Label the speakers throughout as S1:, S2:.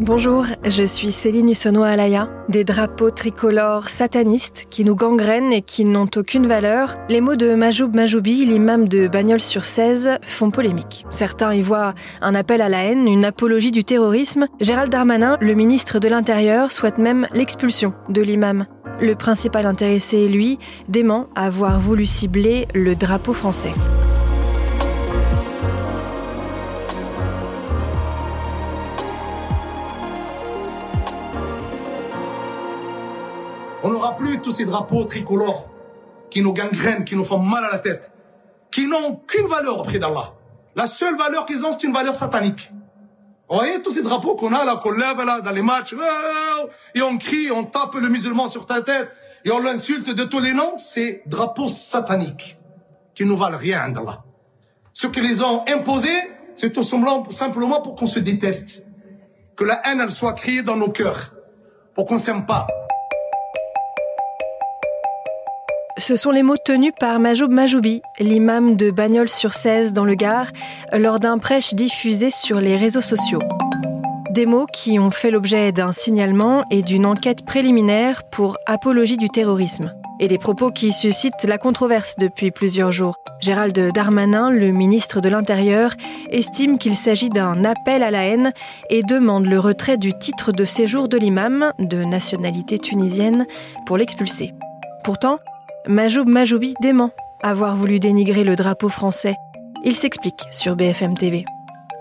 S1: Bonjour, je suis Céline Hussonois-Alaya. Des drapeaux tricolores satanistes qui nous gangrènent et qui n'ont aucune valeur, les mots de Majoub Majoubi, l'imam de Bagnols-sur-Cèze, font polémique. Certains y voient un appel à la haine, une apologie du terrorisme. Gérald Darmanin, le ministre de l'Intérieur, souhaite même l'expulsion de l'imam. Le principal intéressé, lui, dément avoir voulu cibler le drapeau français.
S2: On n'aura plus tous ces drapeaux tricolores qui nous gangrènent, qui nous font mal à la tête, qui n'ont aucune valeur auprès d'Allah. La seule valeur qu'ils ont, c'est une valeur satanique. Vous voyez tous ces drapeaux qu'on a là, qu'on lève là dans les matchs, et on crie, on tape le musulman sur ta tête, et on l'insulte de tous les noms, c'est drapeaux sataniques qui ne valent rien d'Allah. Ce que les ont imposé, c'est tout simplement pour qu'on se déteste. Que la haine, elle soit criée dans nos cœurs. Pour qu'on s'aime pas.
S1: Ce sont les mots tenus par Majoub Majoubi, l'imam de Bagnols-sur-Cèze dans le Gard, lors d'un prêche diffusé sur les réseaux sociaux. Des mots qui ont fait l'objet d'un signalement et d'une enquête préliminaire pour apologie du terrorisme. Et des propos qui suscitent la controverse depuis plusieurs jours. Gérald Darmanin, le ministre de l'Intérieur, estime qu'il s'agit d'un appel à la haine et demande le retrait du titre de séjour de l'imam, de nationalité tunisienne, pour l'expulser. Pourtant, Majoub Majoubi dément avoir voulu dénigrer le drapeau français. Il s'explique sur BFM TV.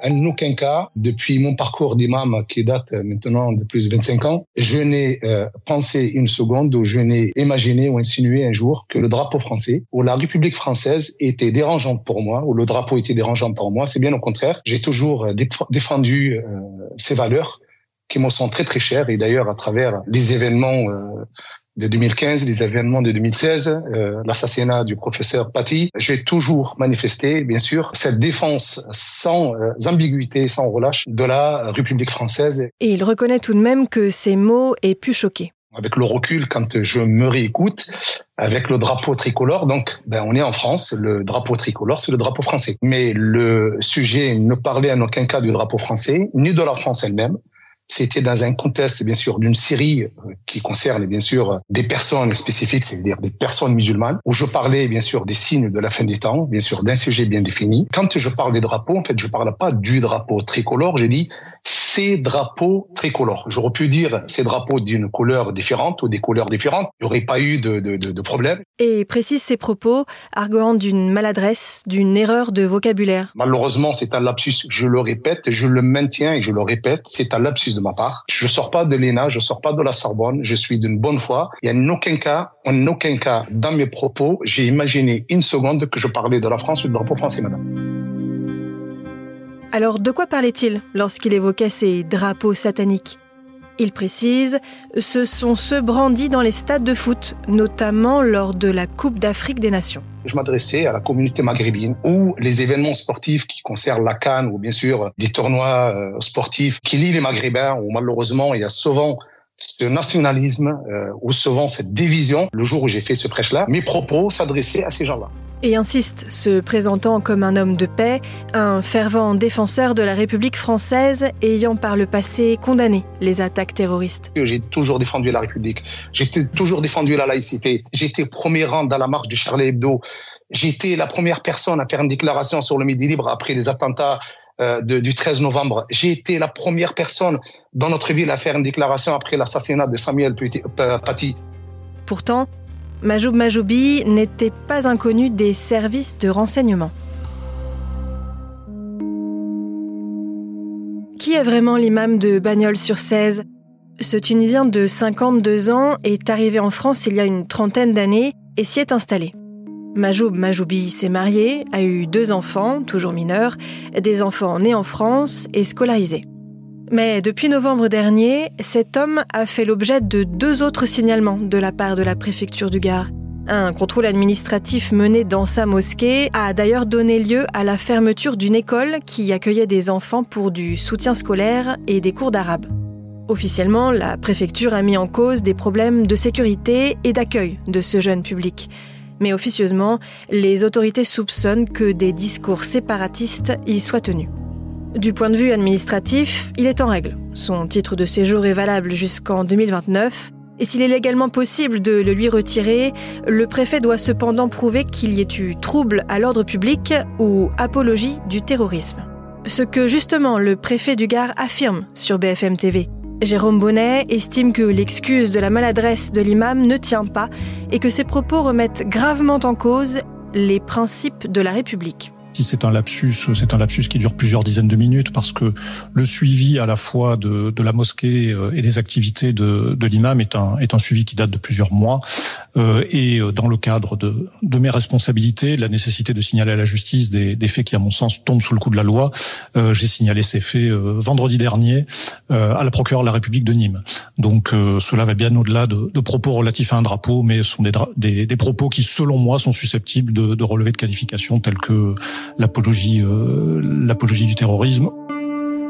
S3: En aucun cas, depuis mon parcours d'imam qui date maintenant de plus de 25 ans, je n'ai euh, pensé une seconde ou je n'ai imaginé ou insinué un jour que le drapeau français ou la République française était dérangeante pour moi ou le drapeau était dérangeant pour moi. C'est bien au contraire. J'ai toujours défendu euh, ces valeurs qui me sont très très chères et d'ailleurs à travers les événements euh, de 2015, les événements de 2016, euh, l'assassinat du professeur Paty, j'ai toujours manifesté, bien sûr, cette défense sans euh, ambiguïté, sans relâche de la République française.
S1: Et il reconnaît tout de même que ces mots aient pu choquer.
S3: Avec le recul, quand je me réécoute, avec le drapeau tricolore, donc ben, on est en France, le drapeau tricolore, c'est le drapeau français. Mais le sujet ne parlait en aucun cas du drapeau français, ni de la France elle-même. C'était dans un contexte, bien sûr, d'une série euh, qui concerne, bien sûr, des personnes spécifiques, c'est-à-dire des personnes musulmanes, où je parlais, bien sûr, des signes de la fin des temps, bien sûr, d'un sujet bien défini. Quand je parle des drapeaux, en fait, je parle pas du drapeau tricolore, j'ai dit ces drapeaux tricolores. J'aurais pu dire ces drapeaux d'une couleur différente ou des couleurs différentes. Il n'y aurait pas eu de, de, de, problème.
S1: Et précise ses propos, arguant d'une maladresse, d'une erreur de vocabulaire.
S3: Malheureusement, c'est un lapsus. Je le répète, je le maintiens et je le répète. C'est un lapsus de ma part. Je sors pas de l'ENA, je sors pas de la Sorbonne. Je suis d'une bonne foi. Il n'y a en aucun cas, en aucun cas, dans mes propos, j'ai imaginé une seconde que je parlais de la France ou du drapeau français, madame.
S1: Alors de quoi parlait-il lorsqu'il évoquait ces drapeaux sataniques? Il précise, ce sont ceux brandis dans les stades de foot, notamment lors de la Coupe d'Afrique des Nations.
S3: Je m'adressais à la communauté maghrébine où les événements sportifs qui concernent la Cannes ou bien sûr des tournois euh, sportifs qui lient les Maghrébins où malheureusement il y a souvent ce nationalisme euh, ou souvent cette division. Le jour où j'ai fait ce prêche-là, mes propos s'adressaient à ces gens-là
S1: et insiste, se présentant comme un homme de paix, un fervent défenseur de la République française ayant par le passé condamné les attaques terroristes.
S3: J'ai toujours défendu la République, j'ai toujours défendu la laïcité, j'étais premier rang dans la marche du Charlie Hebdo, j'étais la première personne à faire une déclaration sur le Midi Libre après les attentats euh, du 13 novembre. J'ai été la première personne dans notre ville à faire une déclaration après l'assassinat de Samuel Paty.
S1: Pourtant, Majoub Majoubi n'était pas inconnu des services de renseignement. Qui est vraiment l'imam de Bagnols-sur-Cèze? Ce Tunisien de 52 ans est arrivé en France il y a une trentaine d'années et s'y est installé. Majoub Majoubi s'est marié, a eu deux enfants, toujours mineurs, des enfants nés en France et scolarisés. Mais depuis novembre dernier, cet homme a fait l'objet de deux autres signalements de la part de la préfecture du Gard. Un contrôle administratif mené dans sa mosquée a d'ailleurs donné lieu à la fermeture d'une école qui accueillait des enfants pour du soutien scolaire et des cours d'arabe. Officiellement, la préfecture a mis en cause des problèmes de sécurité et d'accueil de ce jeune public. Mais officieusement, les autorités soupçonnent que des discours séparatistes y soient tenus. Du point de vue administratif, il est en règle. Son titre de séjour est valable jusqu'en 2029. Et s'il est légalement possible de le lui retirer, le préfet doit cependant prouver qu'il y ait eu trouble à l'ordre public ou apologie du terrorisme. Ce que justement le préfet du Gard affirme sur BFM TV. Jérôme Bonnet estime que l'excuse de la maladresse de l'imam ne tient pas et que ses propos remettent gravement en cause les principes de la République
S4: c'est un lapsus, c'est un lapsus qui dure plusieurs dizaines de minutes parce que le suivi à la fois de, de la mosquée euh, et des activités de, de l'imam est un, est un suivi qui date de plusieurs mois. Euh, et euh, dans le cadre de, de mes responsabilités, de la nécessité de signaler à la justice des, des faits qui, à mon sens, tombent sous le coup de la loi, euh, j'ai signalé ces faits euh, vendredi dernier à la procureure de la République de Nîmes. Donc cela va bien au-delà de, de, propos relatifs à un drapeau, mais sont des, des, des, propos qui, selon moi, sont susceptibles de, de relever de qualifications telles que l'apologie, euh, l'apologie du terrorisme.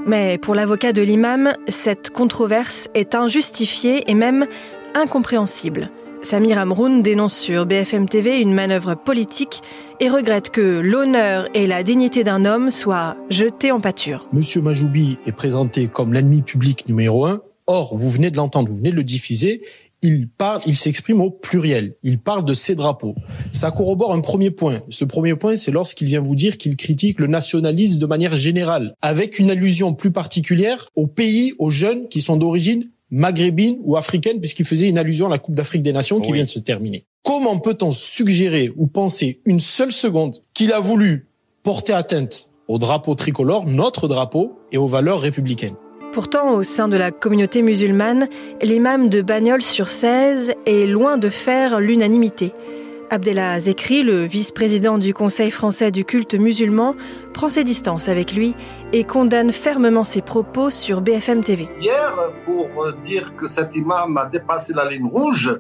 S1: Mais pour l'avocat de l'imam, cette controverse est injustifiée et même incompréhensible. Samir Amroun dénonce sur BFM TV une manœuvre politique et regrette que l'honneur et la dignité d'un homme soient jetés en pâture.
S5: Monsieur Majoubi est présenté comme l'ennemi public numéro un. Or, vous venez de l'entendre, vous venez de le diffuser il parle, il s'exprime au pluriel. Il parle de ses drapeaux. Ça corrobore un premier point. Ce premier point, c'est lorsqu'il vient vous dire qu'il critique le nationalisme de manière générale, avec une allusion plus particulière aux pays, aux jeunes qui sont d'origine maghrébine ou africaine, puisqu'il faisait une allusion à la Coupe d'Afrique des Nations qui vient de se terminer. Comment peut-on suggérer ou penser une seule seconde qu'il a voulu porter atteinte au drapeau tricolore, notre drapeau, et aux valeurs républicaines?
S1: Pourtant, au sein de la communauté musulmane, l'imam de Bagnols sur 16 est loin de faire l'unanimité. Abdellah Zekri, le vice-président du Conseil français du culte musulman, prend ses distances avec lui et condamne fermement ses propos sur BFM TV.
S6: Hier, pour dire que cet imam a dépassé la ligne rouge,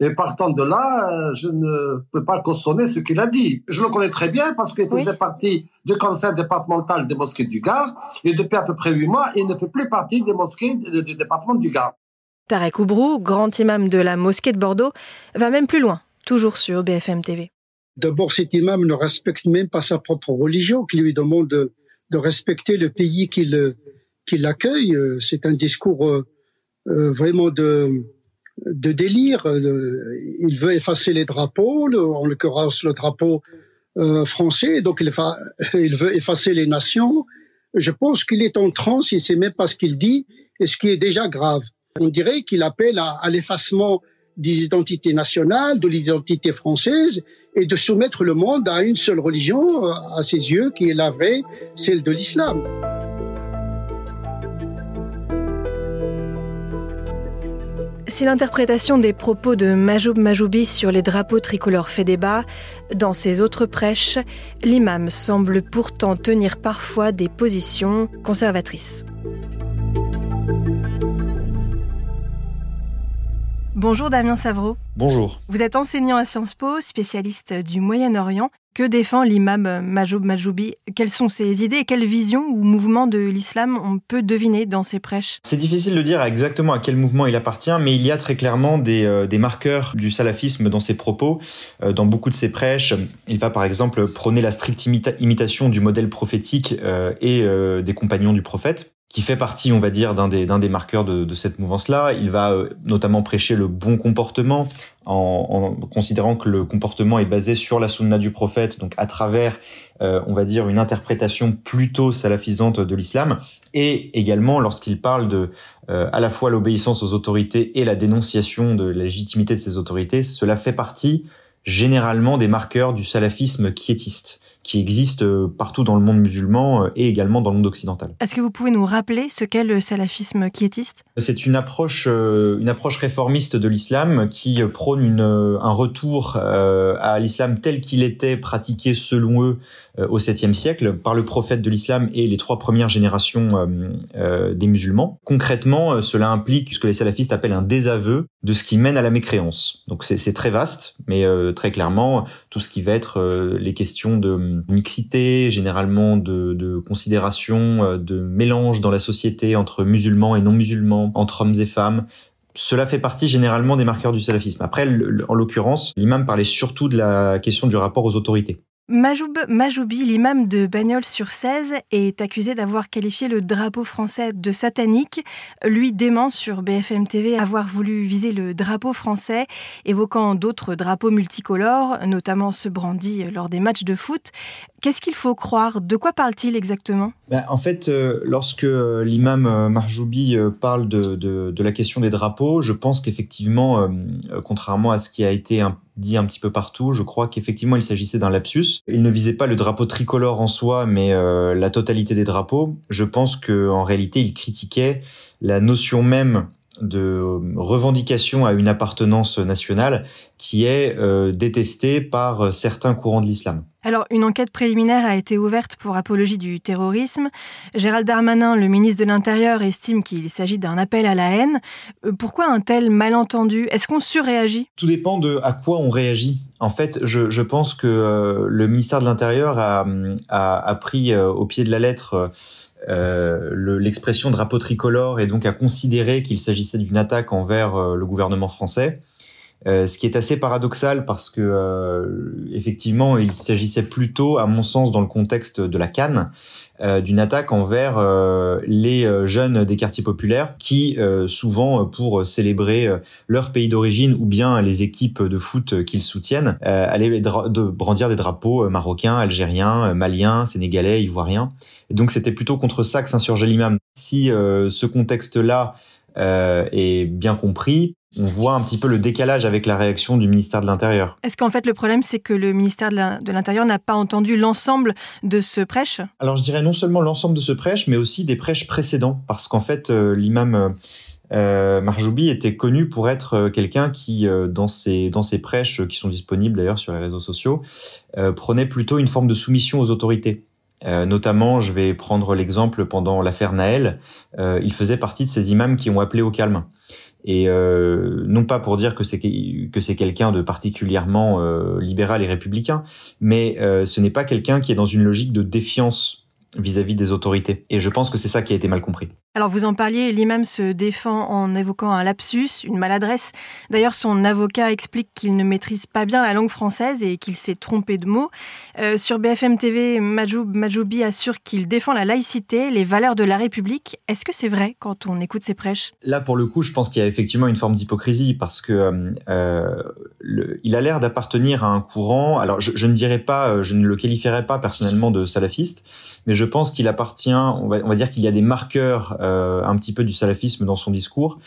S6: et partant de là, je ne peux pas cautionner ce qu'il a dit. Je le connais très bien parce qu'il faisait partie du conseil départemental des mosquées du Gard. Et depuis à peu près huit mois, il ne fait plus partie des mosquées du département du Gard.
S1: Tarek Oubrou, grand imam de la mosquée de Bordeaux, va même plus loin, toujours sur BFM TV.
S7: D'abord, cet imam ne respecte même pas sa propre religion, qui lui demande de, respecter le pays qui l'accueille. C'est un discours euh, euh, vraiment de, de délire. Euh, il veut effacer les drapeaux, en l'occurrence le drapeau euh, français, donc il, il veut effacer les nations. Je pense qu'il est en transe, il ne sait même pas ce qu'il dit, et ce qui est déjà grave. On dirait qu'il appelle à, à l'effacement des identités nationales, de l'identité française, et de soumettre le monde à une seule religion, euh, à ses yeux, qui est la vraie, celle de l'islam.
S1: Si l'interprétation des propos de Majoub Majoubi sur les drapeaux tricolores fait débat, dans ses autres prêches, l'imam semble pourtant tenir parfois des positions conservatrices. Bonjour Damien Savreau.
S8: Bonjour.
S1: Vous êtes enseignant à Sciences Po, spécialiste du Moyen-Orient. Que défend l'imam Majoub Majoubi? Quelles sont ses idées et quelles visions ou mouvements de l'islam on peut deviner dans ses prêches?
S8: C'est difficile de dire exactement à quel mouvement il appartient, mais il y a très clairement des, euh, des marqueurs du salafisme dans ses propos. Euh, dans beaucoup de ses prêches, il va par exemple prôner la stricte imitation du modèle prophétique euh, et des compagnons du prophète qui fait partie, on va dire, d'un des, des marqueurs de, de cette mouvance-là. Il va euh, notamment prêcher le bon comportement en, en, considérant que le comportement est basé sur la sunna du prophète, donc à travers, euh, on va dire, une interprétation plutôt salafisante de l'islam, et également lorsqu'il parle de euh, à la fois l'obéissance aux autorités et la dénonciation de la légitimité de ces autorités, cela fait partie généralement des marqueurs du salafisme quiétiste qui existe euh, partout dans le monde musulman euh, et également dans le monde occidental.
S1: Est-ce que vous pouvez nous rappeler ce qu'est le salafisme quiétiste?
S8: C'est une approche, euh, une approche réformiste de l'islam qui prône une, un retour à l'islam tel qu'il était pratiqué selon eux au 7e siècle par le prophète de l'islam et les trois premières générations des musulmans. Concrètement, cela implique ce que les salafistes appellent un désaveu de ce qui mène à la mécréance. Donc c'est très vaste, mais très clairement, tout ce qui va être les questions de mixité, généralement de, de considération, euh, de mélange dans la société entre musulmans et non musulmans, entre hommes et femmes. Cela fait partie généralement des marqueurs du salafisme. Après, en l'occurrence, l'imam parlait surtout de la question du rapport aux autorités.
S1: Majoub Majoubi, l'imam de Bagnols-sur-Cèze, est accusé d'avoir qualifié le drapeau français de satanique. Lui dément sur BFM TV avoir voulu viser le drapeau français, évoquant d'autres drapeaux multicolores, notamment ceux brandis lors des matchs de foot. Qu'est-ce qu'il faut croire? De quoi parle-t-il exactement?
S8: Ben, En fait, euh, lorsque euh, l'imam euh, Marjoubi parle de, la question des drapeaux, je pense qu'effectivement, contrairement à ce qui a été dit un petit peu partout, je crois qu'effectivement il s'agissait d'un lapsus. Il ne visait pas le drapeau tricolore en soi, mais la totalité des drapeaux. Je pense qu'en réalité, il critiquait la notion même de revendication à une appartenance nationale qui est euh, détestée par certains courants de l'islam.
S1: Alors, une enquête préliminaire a été ouverte pour apologie du terrorisme. Gérald Darmanin, le ministre de l'Intérieur, estime qu'il s'agit d'un appel à la haine. Euh, pourquoi un tel malentendu? Est-ce qu'on surréagit?
S8: Tout dépend de à quoi on réagit. En fait, je, pense que euh, le ministère de l'Intérieur a, a, a, pris au pied de la lettre euh, l'expression drapeau tricolore et donc à considérer qu'il s'agissait d'une attaque envers euh, le gouvernement français. Euh, ce qui est assez paradoxal parce que euh, effectivement il s'agissait plutôt, à mon sens, dans le contexte de la Cannes, euh, d'une attaque envers les jeunes des quartiers populaires qui, souvent pour célébrer leur pays d'origine ou bien les équipes de foot qu'ils soutiennent, allaient de brandir des drapeaux marocains, algériens, maliens, sénégalais, ivoiriens. Et donc c'était plutôt contre ça que s'insurgeait l'imam. Si ce contexte-là est bien compris, on voit un petit peu le décalage avec la réaction du ministère de l'Intérieur.
S1: Est-ce qu'en fait le problème c'est que le ministère de l'Intérieur n'a pas entendu l'ensemble de ce prêche?
S8: Alors je dirais non seulement l'ensemble de ce prêche, mais aussi des prêches précédents, parce qu'en fait euh, l'imam euh, Marjoubi était connu pour être euh, quelqu'un qui, euh, dans ses dans ses prêches qui sont disponibles d'ailleurs sur les réseaux sociaux, prenait plutôt une forme de soumission aux autorités. Notamment, je vais prendre l'exemple pendant l'affaire Naël, il faisait partie de ces imams qui ont appelé au calme et euh, non pas pour dire que c'est que c'est quelqu'un de particulièrement euh, libéral et républicain, mais euh, ce n'est pas quelqu'un qui est dans une logique de défiance vis-à-vis des autorités. Et je pense que c'est ça qui a été mal compris.
S1: Alors vous en parliez, l'imam se défend en évoquant un lapsus, une maladresse. D'ailleurs, son avocat explique qu'il ne maîtrise pas bien la langue française et qu'il s'est trompé de mots. Euh, sur BFM TV, Majoub Majoubi assure qu'il défend la laïcité, les valeurs de la République. Est-ce que c'est vrai quand on écoute ses prêches?
S8: Là, pour le coup, je pense qu'il y a effectivement une forme d'hypocrisie parce que euh, euh il a l'air d'appartenir à un courant. Alors, je, ne dirais pas, je ne le qualifierais pas personnellement de salafiste, mais je pense qu'il appartient. On va, dire qu'il y a des marqueurs un petit peu du salafisme dans son discours.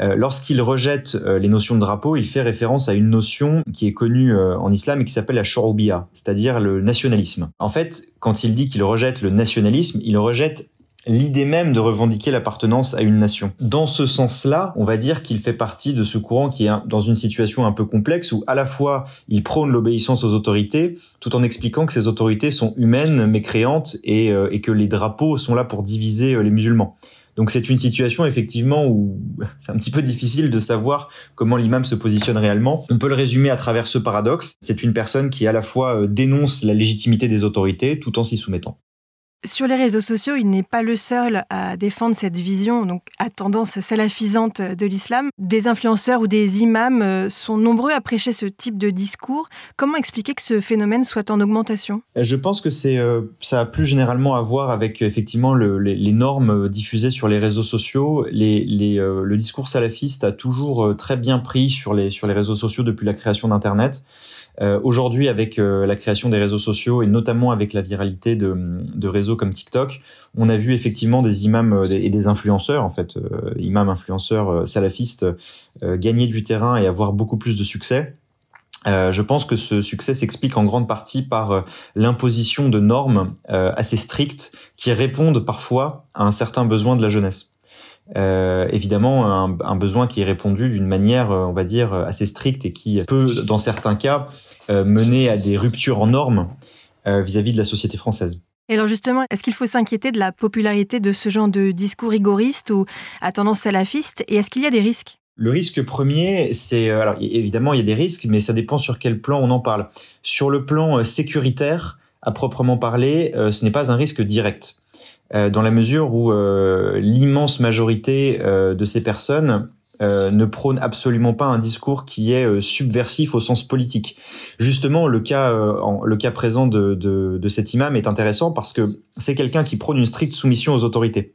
S8: Euh, lorsqu'il rejette euh, les notions de drapeau, il fait référence à une notion qui est connue en islam et qui s'appelle la shurubiyya, c'est-à-dire le nationalisme. En fait, quand il dit qu'il rejette le nationalisme, il rejette l'idée même de revendiquer l'appartenance à une nation. Dans ce sens-là, on va dire qu'il fait partie de ce courant qui est dans une situation un peu complexe où à la fois il prône l'obéissance aux autorités tout en expliquant que ces autorités sont humaines, mécréantes et que les drapeaux sont là pour diviser les musulmans. Donc c'est une situation effectivement où c'est un petit peu difficile de savoir comment l'imam se positionne réellement. On peut le résumer à travers ce paradoxe. C'est une personne qui à la fois euh, dénonce la légitimité des autorités tout en s'y soumettant.
S1: Sur les réseaux sociaux, il n'est pas le seul à défendre cette vision, donc à tendance salafisante de l'islam. Des influenceurs ou des imams euh, sont nombreux à prêcher ce type de discours. Comment expliquer que ce phénomène soit en augmentation?
S8: Je pense que c'est euh, ça a plus généralement à voir avec effectivement le, les, normes diffusées sur les réseaux sociaux. Euh, le discours salafiste a toujours très bien pris sur les sur les réseaux sociaux depuis la création d'Internet. Euh, Aujourd'hui, avec euh, la création des réseaux sociaux et notamment avec la viralité de, de, réseaux comme TikTok, on a vu effectivement des imams euh, et des influenceurs, en fait, euh, imams, influenceurs salafistes, gagner du terrain et avoir beaucoup plus de succès. Euh, je pense que ce succès s'explique en grande partie par l'imposition de normes euh, assez strictes qui répondent parfois à un certain besoin de la jeunesse. Euh, évidemment un, un, besoin qui est répondu d'une manière, on va dire, assez stricte et qui peut, dans certains cas, euh, mener à des ruptures en normes euh, vis-à-vis de la société française.
S1: Et alors justement, est-ce qu'il faut s'inquiéter de la popularité de ce genre de discours rigoriste ou à tendance salafiste? Et est-ce qu'il y a des risques?
S8: Le risque premier, c'est euh, alors évidemment il y a des risques, mais ça dépend sur quel plan on en parle. Sur le plan sécuritaire, à proprement parler, ce n'est pas un risque direct, dans la mesure où l'immense majorité de ces personnes euh, ne prône absolument pas un discours qui est euh, subversif au sens politique. Justement, le cas, le cas présent de, de, de cet imam est intéressant parce que c'est quelqu'un qui prône une stricte soumission aux autorités.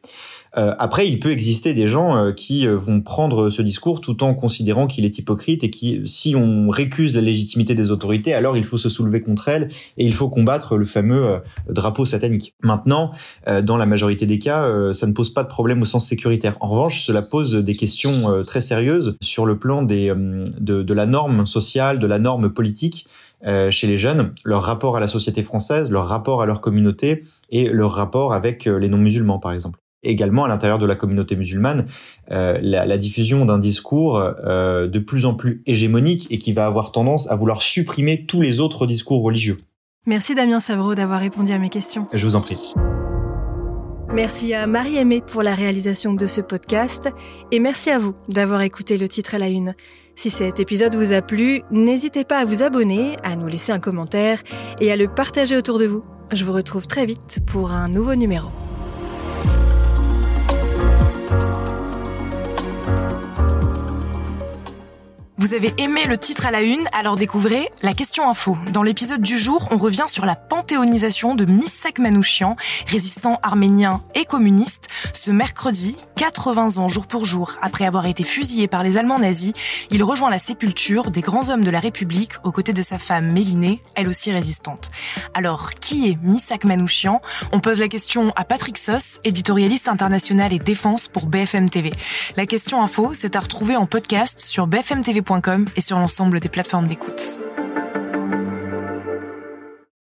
S8: Euh, après, il peut exister des gens euh, qui euh, vont prendre ce discours tout en considérant qu'il est hypocrite et qui, si on récuse la légitimité des autorités, alors il faut se soulever contre elles et il faut combattre le fameux drapeau satanique. Maintenant, dans la majorité des cas, ça ne pose pas de problème au sens sécuritaire. En revanche, cela pose des questions très sérieuses sur le plan des, de, de la norme sociale, de la norme politique chez les jeunes, leur rapport à la société française, leur rapport à leur communauté et leur rapport avec les non-musulmans, par exemple également à l'intérieur de la communauté musulmane euh, la, la, diffusion d'un discours euh, de plus en plus hégémonique et qui va avoir tendance à vouloir supprimer tous les autres discours religieux.
S9: Merci Damien Savreau d'avoir répondu à mes questions.
S8: Je vous en prie.
S9: Merci à Marie-Aimée pour la réalisation de ce podcast et merci à vous d'avoir écouté le titre à la une. Si cet épisode vous a plu, n'hésitez pas à vous abonner, à nous laisser un commentaire et à le partager autour de vous. Je vous retrouve très vite pour un nouveau numéro. Vous avez aimé le titre à la une, alors découvrez la question info. Dans l'épisode du jour, on revient sur la panthéonisation de Missak Manouchian, résistant arménien et communiste. Ce mercredi, 80 ans jour pour jour après avoir été fusillé par les Allemands nazis, il rejoint la sépulture des grands hommes de la République aux côtés de sa femme Mélinée, elle aussi résistante. Alors, qui est Missak Manouchian? On pose la question à Patrick Soss, éditorialiste international et défense pour BFM TV. La question info, c'est à retrouver en podcast sur bfmtv.com et sur l'ensemble des plateformes d'écoute.